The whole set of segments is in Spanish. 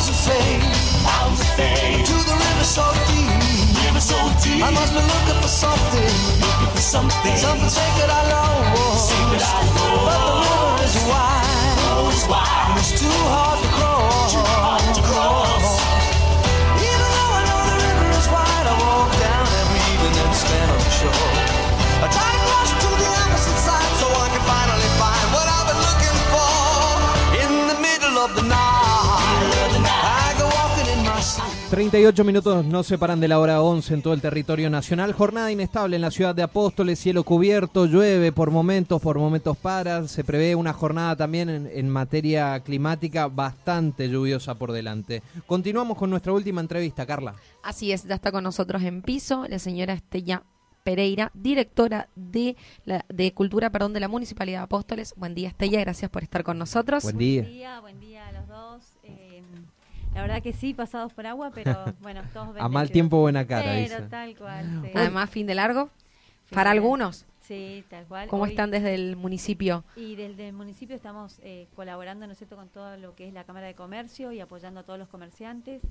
was afraid. I was afraid. To the river so deep. River so deep. I must be looking for something. Looking for something. Something sacred I know. Sacred I know. But the river is wide. Oh, it's wide. 38 minutos nos separan de la hora 11 en todo el territorio nacional. Jornada inestable en la ciudad de Apóstoles, cielo cubierto, llueve por momentos, por momentos para. Se prevé una jornada también en, en materia climática bastante lluviosa por delante. Continuamos con nuestra última entrevista, Carla. Así es, ya está con nosotros en piso la señora Estella Pereira, directora de, la, de Cultura perdón, de la Municipalidad de Apóstoles. Buen día, Estella, gracias por estar con nosotros. Buen día. Buen día, buen día a los dos. Eh, la verdad que sí, pasados por agua, pero bueno, todos A mal tiempo, buena cara, Pero dice. tal cual. sí. Además, fin de largo. Sí, Para algunos, Sí, tal cual. ¿cómo Hoy- están desde el municipio? Y desde el municipio estamos eh, colaborando, ¿no es cierto?, con todo lo que es la Cámara de Comercio y apoyando a todos los comerciantes.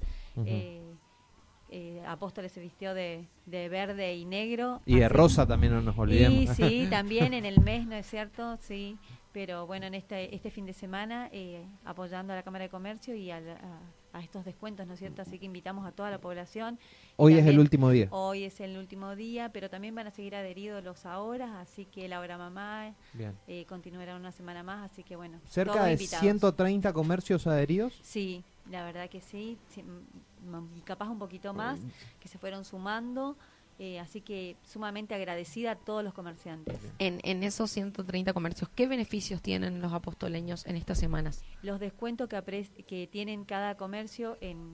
Eh, eh, Apóstoles se vistió de, de verde y negro. Y de Así- rosa también no nos olvidemos. Y sí, también en el mes, ¿no es cierto? Sí, pero bueno, en este, este fin de semana eh, apoyando a la Cámara de Comercio y a, la- a- a estos descuentos, ¿no es cierto? Así que invitamos a toda la población. Hoy es el último día. Hoy es el último día, pero también van a seguir adheridos los ahora, así que la hora mamá eh, continuará una semana más, así que bueno. Cerca de invitados. 130 comercios adheridos. Sí, la verdad que sí, sí, m- m- y capaz un poquito más, que se fueron sumando, eh, así que sumamente agradecida a todos los comerciantes. En, en esos 130 comercios, ¿qué beneficios tienen los apostoleños en estas semanas? Los descuentos que, que tienen cada comercio en,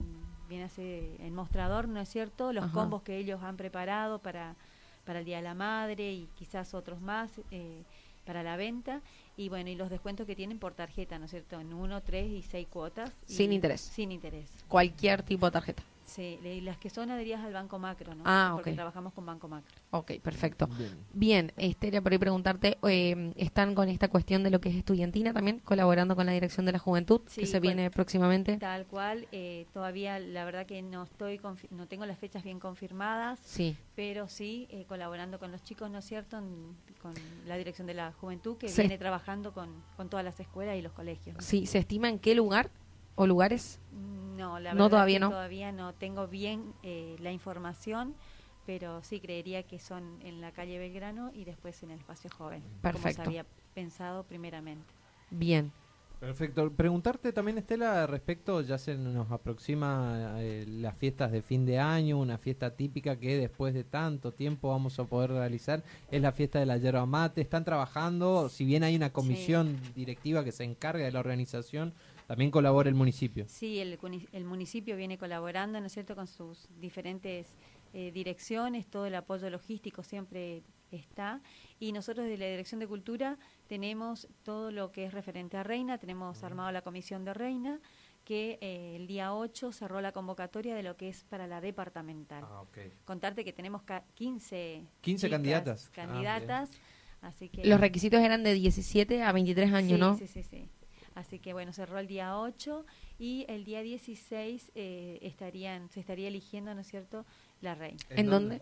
viene ser en mostrador, ¿no es cierto? Los Ajá. combos que ellos han preparado para, para el Día de la Madre y quizás otros más eh, para la venta. Y bueno, y los descuentos que tienen por tarjeta, ¿no es cierto? En uno, tres y seis cuotas. y- Sin interés. Sin interés. Cualquier tipo de tarjeta. Sí, las que son adheridas al Banco Macro, ¿no? Ah, Porque ok. trabajamos con Banco Macro. Ok, perfecto. Bien. Bien, Esteria, por ahí preguntarte, eh, ¿están con esta cuestión de lo que es estudiantina también, colaborando con la Dirección de la Juventud, Sí, que se viene próximamente? Tal cual, eh, todavía la verdad que no estoy no tengo las fechas bien confirmadas, Sí. pero sí eh, colaborando con los chicos, ¿no es cierto?, En- con la Dirección de la Juventud que Sí. viene trabajando con, con todas las escuelas y los colegios. ¿no? Sí, ¿se estima en qué lugar o lugares? No, la No, verdad todavía que no. todavía no tengo bien eh, la información, pero sí creería que son en la calle Belgrano y después en el espacio joven, Perfecto. como se había pensado primeramente. Bien. Perfecto. Preguntarte también, Estela, respecto, ya se nos aproxima eh, las fiestas de fin de año, una fiesta típica que después de tanto tiempo vamos a poder realizar, es la fiesta de la yerba mate. Están trabajando, si bien hay una comisión directiva que se encarga de la organización, también colabora el municipio. Sí, el, municipio viene colaborando, ¿no es cierto?, con sus diferentes eh, direcciones, todo el apoyo logístico siempre está. Y nosotros de la Dirección de Cultura tenemos todo lo que es referente a Reina, tenemos armado la comisión de Reina, que eh, el día 8 cerró la convocatoria de lo que es para la departamental. Contarte que tenemos ca- 15, 15 chicas candidatas. Ah, candidatas, así que... Los requisitos eran de 17 a 23 años, sí, ¿no? Sí, sí, sí. Así que bueno, cerró el día 8 y el día 16 eh, estarían, se estaría eligiendo, ¿no es cierto?, la reina. ¿En dónde?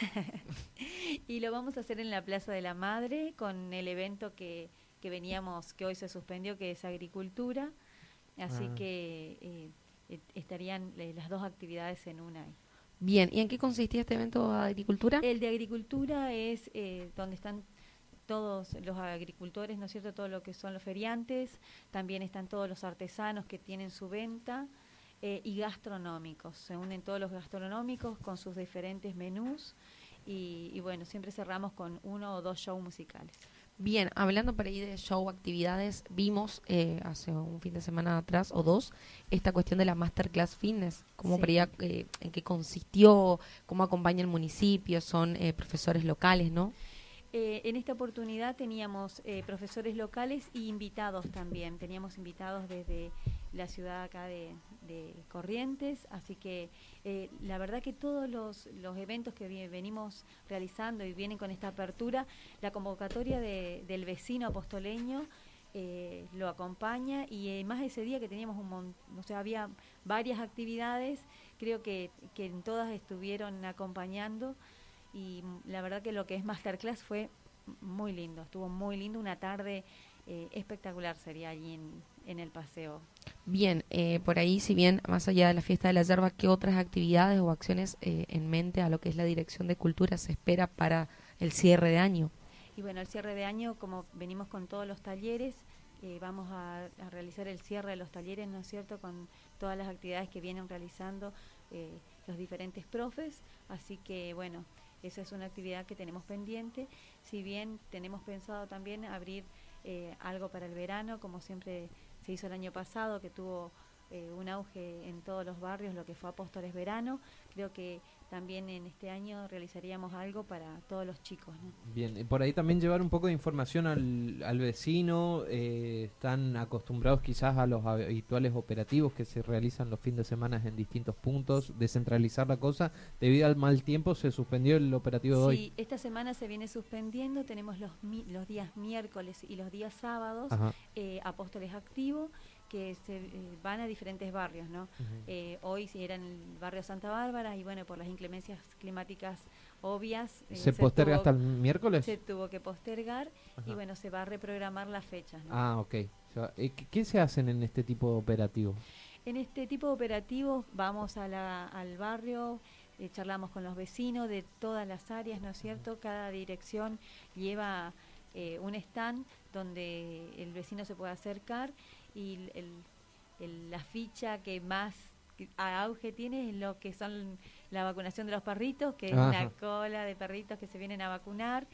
Y lo vamos a hacer en la Plaza de la Madre con el evento que, que veníamos, que hoy se suspendió, que es agricultura. Así Ah. que eh, eh, estarían eh, las dos actividades en una. ahí. Bien, ¿y en qué consistía este evento de agricultura? El de agricultura es eh, donde están todos los agricultores, ¿no es cierto? Todo lo que son los feriantes, también están todos los artesanos que tienen su venta eh, y gastronómicos. Se unen todos los gastronómicos con sus diferentes menús y, y bueno, siempre cerramos con uno o dos shows musicales. Bien, hablando por ahí de show, actividades, vimos eh, hace un fin de semana atrás o dos esta cuestión de la Masterclass Fitness, cómo Sí. por ahí, eh, en qué consistió, cómo acompaña el municipio, son eh, profesores locales, ¿no? Eh, en esta oportunidad teníamos eh, profesores locales y invitados también. Teníamos invitados desde la ciudad acá de, Corrientes, así que eh, la verdad que todos los, eventos que venimos realizando y vienen con esta apertura, la convocatoria de- del vecino apostoleño eh, lo acompaña y eh, más ese día que teníamos un montón, o sea, había varias actividades, creo que, que en todas estuvieron acompañando y la verdad que lo que es Masterclass fue muy lindo, estuvo muy lindo, una tarde eh, espectacular sería allí en, en el paseo. Bien, eh, por ahí, si bien más allá de la fiesta de la yerba, ¿qué otras actividades o acciones eh, en mente a lo que es la Dirección de Cultura se espera para el cierre de año? Y bueno, el cierre de año, como venimos con todos los talleres, eh, vamos a, a realizar el cierre de los talleres, ¿no es cierto?, con todas las actividades que vienen realizando eh, los diferentes profes. Así que, bueno, esa es una actividad que tenemos pendiente. Si bien tenemos pensado también abrir eh, algo para el verano, como siempre se hizo el año pasado, que tuvo eh, un auge en todos los barrios, lo que fue Apóstoles Verano. Creo que también en este año realizaríamos algo para todos los chicos. ¿no? Bien, y por ahí también llevar un poco de información al, al vecino. eh, están acostumbrados quizás a los habituales operativos que se realizan los fines de semana en distintos puntos, descentralizar la cosa. Debido al mal tiempo se suspendió el operativo de hoy. Sí, esta semana se viene suspendiendo, tenemos los, mi- los días miércoles y los días sábados, eh, Apóstoles Activo, que se eh, van a diferentes barrios, ¿no? Ujú. Eh, hoy era en el barrio Santa Bárbara y bueno, por las inclemencias climáticas obvias. eh, ¿Se posterga tuvo- hasta el miércoles? Se tuvo que postergar y bueno, se va a reprogramar las fechas. ¿no? Ah, ok. ¿Qué, qué se hacen en este tipo de operativos? En este tipo de operativos vamos a la- al barrio, eh, charlamos con los vecinos de todas las áreas, ¿no es cierto? Cada dirección lleva eh, un stand donde el vecino se puede acercar y el- el- la ficha que más a auge tiene es lo que son la vacunación de los perritos, que es una cola de perritos que se vienen a vacunar.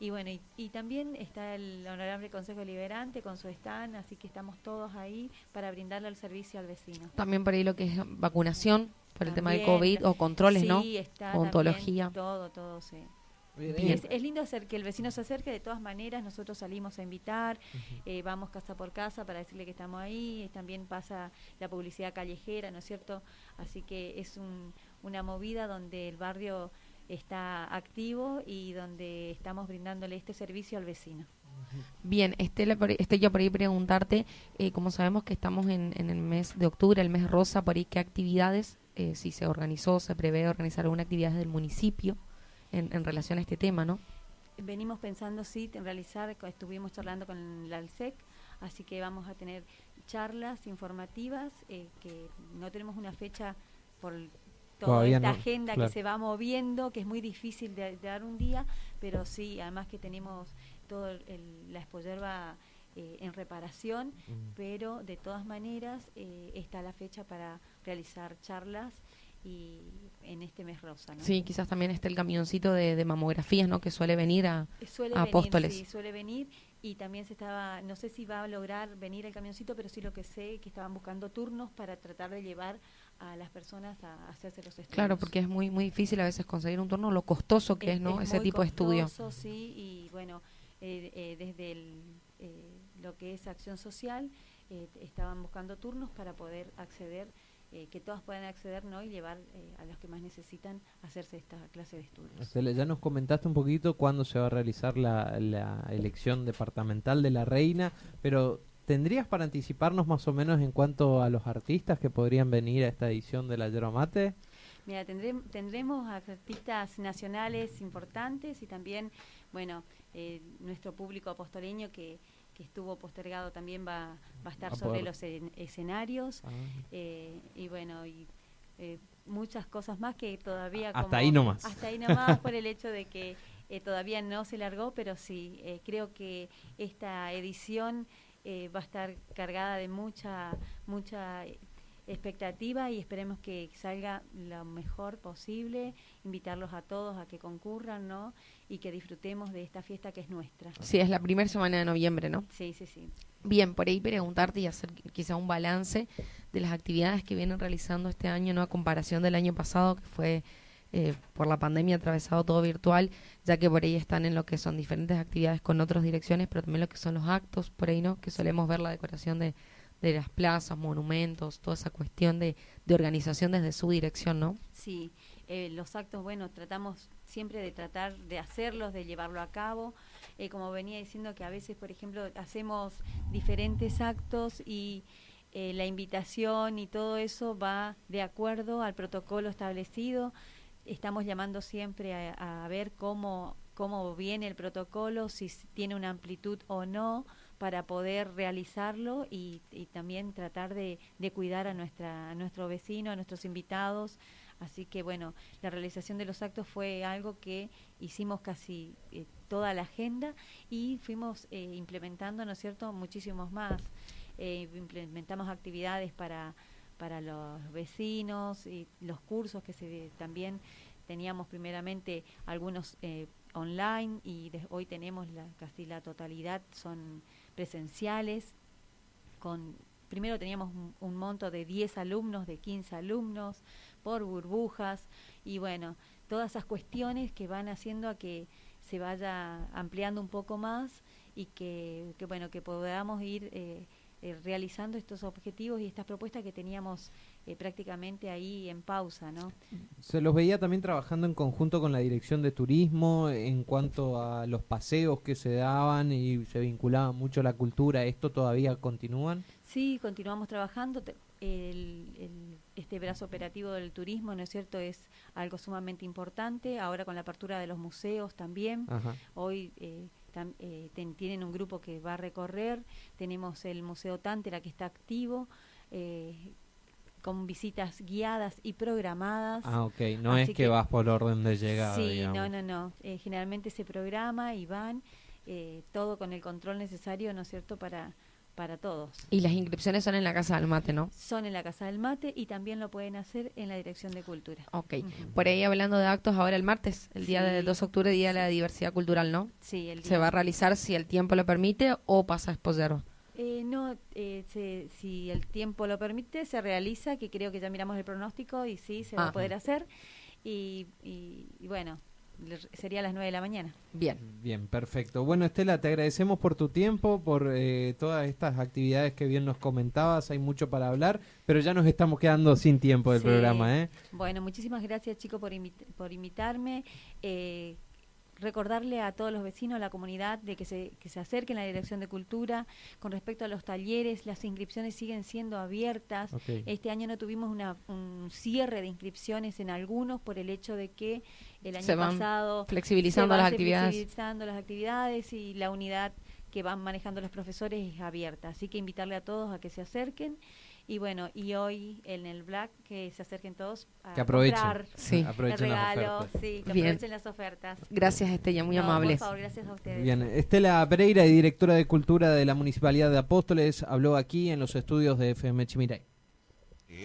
Y bueno, y, y también está el Honorable Consejo Deliberante con su stand, así que estamos todos ahí para brindarle el servicio al vecino. También por ahí lo que es vacunación por el tema del COVID o controles, sí, ¿no? está Odontología. también todo, todo, sí. Bien. Es, es lindo hacer que el vecino se acerque, de todas maneras nosotros salimos a invitar, eh, vamos casa por casa para decirle que estamos ahí, también pasa la publicidad callejera, ¿no es cierto? Así que es un- una movida donde el barrio está activo y donde estamos brindándole este servicio al vecino. Bien, Estela, por ahí- Estella, por ahí preguntarte, eh, como sabemos que estamos en, en el mes de octubre, el mes rosa, por ahí qué actividades, eh, si se organizó, se prevé organizar alguna actividad del municipio en, en relación a este tema, ¿no? Venimos pensando, sí, en realizar, estuvimos charlando con la ALSEC, así que vamos a tener charlas informativas, eh, que no tenemos una fecha por toda Todavía esta no, agenda claro. que se va moviendo, que es muy difícil de, de dar un día, pero sí, además que tenemos toda la espollerba eh, en reparación, Mm. pero de todas maneras eh, está la fecha para realizar charlas y en este mes rosa. ¿no? Sí, quizás también esté el camioncito de, de mamografías, ¿no? Que suele venir a... Suele a venir, Apóstoles. sí, suele venir y también se estaba, no sé si va a lograr venir el camioncito, pero sí lo que sé que estaban buscando turnos para tratar de llevar a las personas a hacerse los estudios. Claro, porque es muy muy difícil a veces conseguir un turno, lo costoso que es, ¿no? Ese muy tipo de estudio. costoso, sí, y bueno, eh, eh, desde el, eh, lo que es acción social, eh, estaban buscando turnos para poder acceder, eh, que todas puedan acceder, ¿no? Y llevar eh, a los que más necesitan hacerse esta clase de estudios. Ya nos comentaste un poquito cuándo se va a realizar la, la elección departamental de la reina, pero ¿tendrías para anticiparnos más o menos en cuanto a los artistas que podrían venir a esta edición de la Yerba Mate? Mira, tendrem- tendremos artistas nacionales importantes y también, bueno, eh, nuestro público apostoleño que, que estuvo postergado también va, va a estar a sobre poder- los en- escenarios. Eh, y bueno, y eh, muchas cosas más que todavía... Hasta como- ahí nomás. Hasta ahí nomás por el hecho de que eh, todavía no se largó, pero sí, eh, creo que esta edición va a estar cargada de mucha, mucha expectativa y esperemos que salga lo mejor posible, invitarlos a todos a que concurran, ¿no? Y que disfrutemos de esta fiesta que es nuestra. Sí, es la primera semana de noviembre, ¿no? Sí, sí, sí. Bien, por ahí preguntarte y hacer quizá un balance de las actividades que vienen realizando este año, ¿no? A comparación del año pasado, que fue eh, por la pandemia atravesado todo virtual, ya que por ahí están en lo que son diferentes actividades con otras direcciones, pero también lo que son los actos, por ahí, ¿no? Que solemos ver la decoración de, de las plazas, monumentos, toda esa cuestión de, de organización desde su dirección, ¿no? Sí, eh, los actos, bueno, tratamos siempre de tratar de hacerlos, de llevarlo a cabo. Eh, como venía diciendo que a veces, por ejemplo, hacemos diferentes actos y eh, la invitación y todo eso va de acuerdo al protocolo establecido. Estamos llamando siempre a, a ver cómo, cómo viene el protocolo, si tiene una amplitud o no para poder realizarlo y, y también tratar de, de, cuidar a, nuestra, a nuestro vecino, a nuestros invitados. Así que bueno, la realización de los actos fue algo que hicimos casi eh, toda la agenda y fuimos eh, implementando, ¿no es cierto?, muchísimos más. Eh, implementamos actividades para, para los vecinos y los cursos que se también teníamos primeramente algunos eh, online y de, hoy tenemos la, casi la totalidad son presenciales. Con, primero teníamos un, monto de 10 alumnos, de 15 alumnos, por burbujas y bueno, todas esas cuestiones que van haciendo a que se vaya ampliando un poco más y que, que bueno, que podamos ir eh, eh, realizando estos objetivos y estas propuestas que teníamos eh, prácticamente ahí en pausa, ¿no? Se los veía también trabajando en conjunto con la Dirección de Turismo en cuanto a los paseos que se daban y se vinculaba mucho a la cultura. ¿Esto todavía continúan? Sí, continuamos trabajando. El, el, este brazo operativo del turismo, ¿no es cierto?, es algo sumamente importante. Ahora con la apertura de los museos también. Ajá. Hoy eh, tam, eh, ten, tienen un grupo que va a recorrer. Tenemos el Museo Tántera que está activo. Eh, con visitas guiadas y programadas. Ah, ok. No Así es que, que, vas por orden de llegada. Sí, digamos. no, no, no. Eh, generalmente se programa y van eh, todo con el control necesario, ¿no es cierto?, para, para todos. Y las inscripciones son en la Casa del Mate, ¿no? Son en la Casa del Mate y también lo pueden hacer en la Dirección de Cultura. Ok. Uh -huh. Por ahí hablando de actos, ahora el martes, el día sí. del 2 de octubre, Día de la Diversidad Cultural, ¿no? Sí, el día. ¿Se va a realizar si el tiempo lo permite o pasa a exposer? Eh, no, eh, se, si el tiempo lo permite, se realiza, que creo que ya miramos el pronóstico y sí, se va a poder hacer. Y, y, y bueno, sería a las 9 de la mañana. Bien. Bien, perfecto. Bueno, Estela, te agradecemos por tu tiempo, por eh, todas estas actividades que bien nos comentabas. Hay mucho para hablar, pero ya nos estamos quedando sin tiempo del sí. programa. ¿eh? Bueno, muchísimas gracias, chicos, por, invit por invitarme. Eh, recordarle a todos los vecinos, a la comunidad, de que se, que se acerquen a la Dirección de Cultura. Con respecto a los talleres, las inscripciones siguen siendo abiertas. Okay. Este año no tuvimos una, un cierre de inscripciones en algunos por el hecho de que el año se van pasado flexibilizando las actividades. flexibilizando las actividades y la unidad que van manejando los profesores es abierta. Así que invitarle a todos a que se acerquen y bueno, y hoy en el Black que se acerquen todos a que aprovechen, comprar sí. aprovechen regalos, sí, que Bien. aprovechen las ofertas. Gracias Estella, muy no, amable. Por favor, gracias a ustedes. Bien, Estela Pereira, directora de Cultura de la Municipalidad de Apóstoles, habló aquí en los estudios de FM Chimiray.